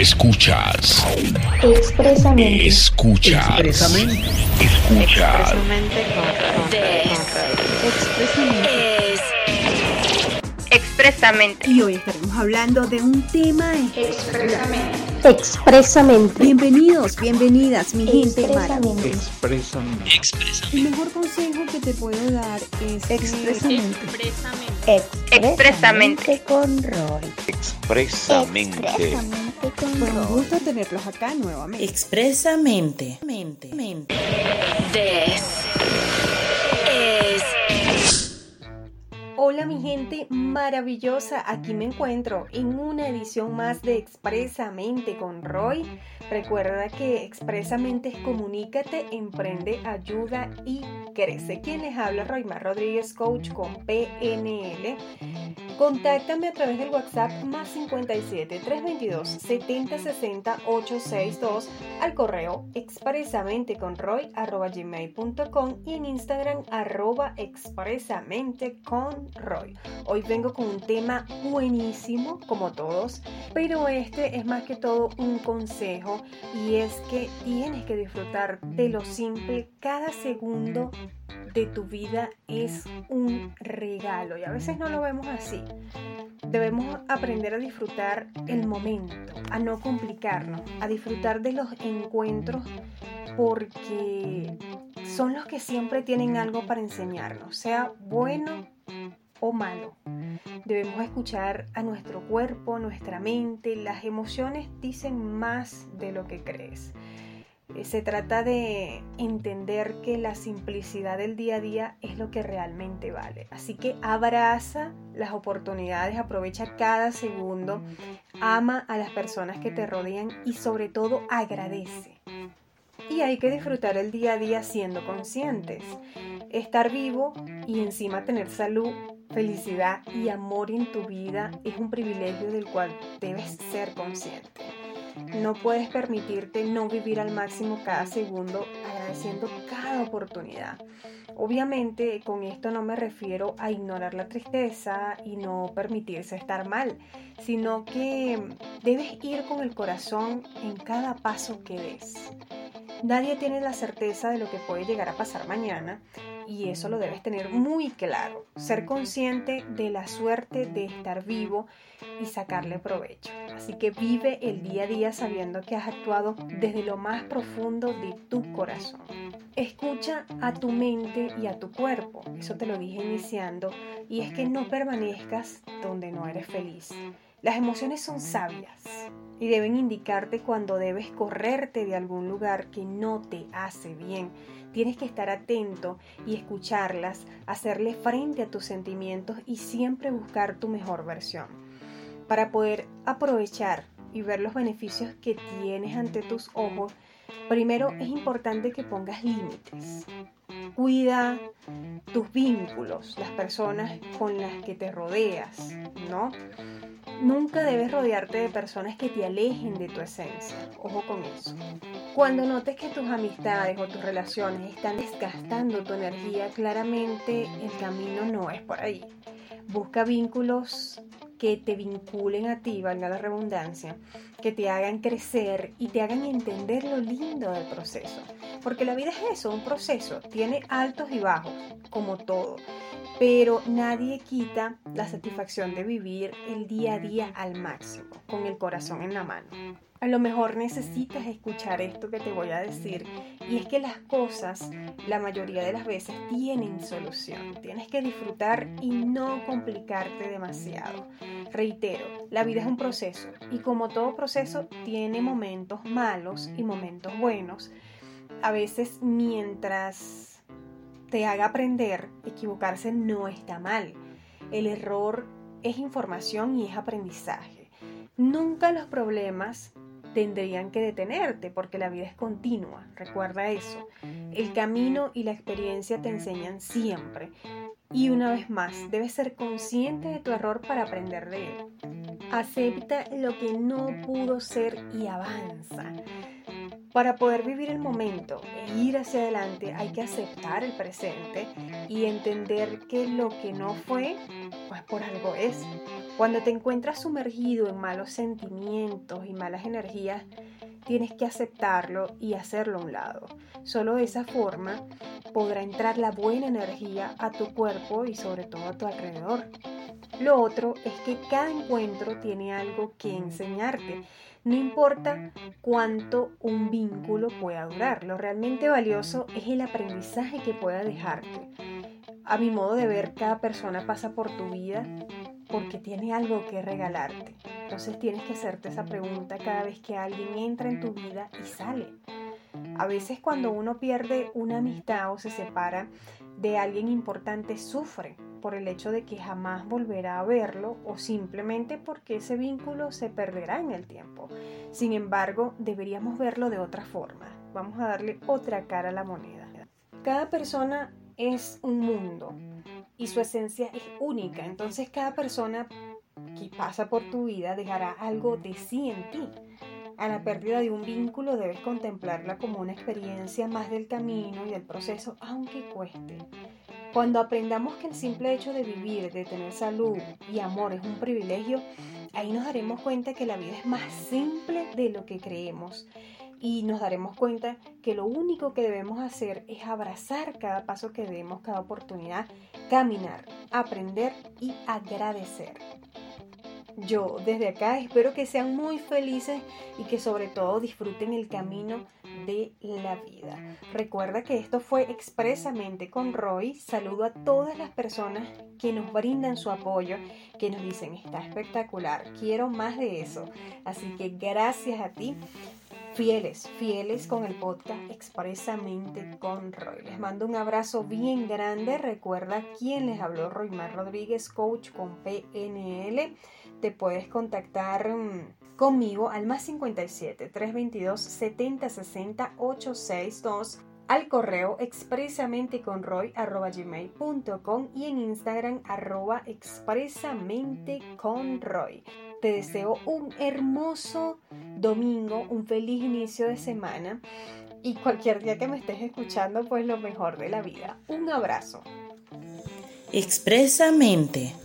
Escuchas. Expresamente. Escuchas. Expresamente. Escuchas. Expresamente. Es expresamente. Y hoy estaremos hablando de un tema Expresamente. Expresamente. Bienvenidos, bienvenidas, mi gente Expresamente. Expresamente. El mejor consejo que te puedo dar es que- Expresamente. Expresamente. con Roy. Expresamente. Expresamente Fue un gusto tenerlos acá nuevamente. Expresamente. Mente. Mente. This is Hola mi gente maravillosa, aquí me encuentro en una edición más de Expresamente con Roy. Recuerda que Expresamente es comunícate, emprende, ayuda y crece. Quien les habla Roymar Rodríguez, coach con PNL. Contáctame a través del WhatsApp más 57 322 70 60 862 al correo expresamente con roy arroba gmail.com y en Instagram arroba expresamente con roy. Hoy vengo con un tema buenísimo como todos, pero este es más que todo un consejo y es que tienes que disfrutar de lo simple cada segundo de tu vida es un regalo y a veces no lo vemos así. Debemos aprender a disfrutar el momento, a no complicarnos, a disfrutar de los encuentros porque son los que siempre tienen algo para enseñarnos, sea bueno o malo. Debemos escuchar a nuestro cuerpo, nuestra mente, las emociones dicen más de lo que crees. Eh, Se trata de entender que la simplicidad del día a día es lo que realmente vale. Así que abraza las oportunidades, aprovecha cada segundo, ama a las personas que te rodean y sobre todo agradece. Y hay que disfrutar el día a día siendo conscientes. Estar vivo y encima tener salud, felicidad y amor en tu vida es un privilegio del cual debes ser consciente. No puedes permitirte no vivir al máximo cada segundo agradeciendo cada oportunidad. Obviamente con esto no me refiero a ignorar la tristeza y no permitirse estar mal, sino que debes ir con el corazón en cada paso que des. Nadie tiene la certeza de lo que puede llegar a pasar mañana y eso lo debes tener muy claro. Ser consciente de la suerte de estar vivo y sacarle provecho. Así que vive el día a día sabiendo que has actuado desde lo más profundo de tu corazón. Escucha a tu mente y a tu cuerpo. Eso te lo dije iniciando. Y es que no permanezcas donde no eres feliz. Las emociones son sabias y deben indicarte cuando debes correrte de algún lugar que no te hace bien. Tienes que estar atento y escucharlas, hacerle frente a tus sentimientos y siempre buscar tu mejor versión. Para poder aprovechar y ver los beneficios que tienes ante tus ojos, primero es importante que pongas límites. Cuida tus vínculos, las personas con las que te rodeas, ¿no? Nunca debes rodearte de personas que te alejen de tu esencia. Ojo con eso. Cuando notes que tus amistades o tus relaciones están desgastando tu energía, claramente el camino no es por ahí. Busca vínculos que te vinculen a ti, valga la redundancia, que te hagan crecer y te hagan entender lo lindo del proceso. Porque la vida es eso, un proceso, tiene altos y bajos, como todo pero nadie quita la satisfacción de vivir el día a día al máximo, con el corazón en la mano. A lo mejor necesitas escuchar esto que te voy a decir y es que las cosas la mayoría de las veces tienen solución. Tienes que disfrutar y no complicarte demasiado. Reitero, la vida es un proceso y como todo proceso tiene momentos malos y momentos buenos. A veces mientras te haga aprender, equivocarse no está mal. El error es información y es aprendizaje. Nunca los problemas tendrían que detenerte porque la vida es continua, recuerda eso. El camino y la experiencia te enseñan siempre. Y una vez más, debes ser consciente de tu error para aprender de él. Acepta lo que no pudo ser y avanza. Para poder vivir el momento e ir hacia adelante hay que aceptar el presente y entender que lo que no fue, pues por algo es. Cuando te encuentras sumergido en malos sentimientos y malas energías, tienes que aceptarlo y hacerlo a un lado. Solo de esa forma podrá entrar la buena energía a tu cuerpo y sobre todo a tu alrededor. Lo otro es que cada encuentro tiene algo que enseñarte. No importa cuánto un vínculo pueda durar, lo realmente valioso es el aprendizaje que pueda dejarte. A mi modo de ver, cada persona pasa por tu vida porque tiene algo que regalarte. Entonces tienes que hacerte esa pregunta cada vez que alguien entra en tu vida y sale. A veces cuando uno pierde una amistad o se separa de alguien importante, sufre por el hecho de que jamás volverá a verlo o simplemente porque ese vínculo se perderá en el tiempo. Sin embargo, deberíamos verlo de otra forma. Vamos a darle otra cara a la moneda. Cada persona es un mundo y su esencia es única. Entonces cada persona que pasa por tu vida dejará algo de sí en ti. A la pérdida de un vínculo debes contemplarla como una experiencia más del camino y del proceso, aunque cueste. Cuando aprendamos que el simple hecho de vivir, de tener salud y amor es un privilegio, ahí nos daremos cuenta que la vida es más simple de lo que creemos y nos daremos cuenta que lo único que debemos hacer es abrazar cada paso que demos, cada oportunidad, caminar, aprender y agradecer. Yo desde acá espero que sean muy felices y que sobre todo disfruten el camino de la vida. Recuerda que esto fue expresamente con Roy. Saludo a todas las personas que nos brindan su apoyo, que nos dicen está espectacular, quiero más de eso. Así que gracias a ti fieles, fieles con el podcast expresamente con Roy. Les mando un abrazo bien grande. Recuerda quién les habló, Roymar Rodríguez, coach con PNL. Te puedes contactar mm, conmigo al más 57 322 70 60 862 al correo expresamente con roy y en Instagram arroba expresamente con roy. Te deseo un hermoso domingo, un feliz inicio de semana y cualquier día que me estés escuchando, pues lo mejor de la vida. Un abrazo. Expresamente.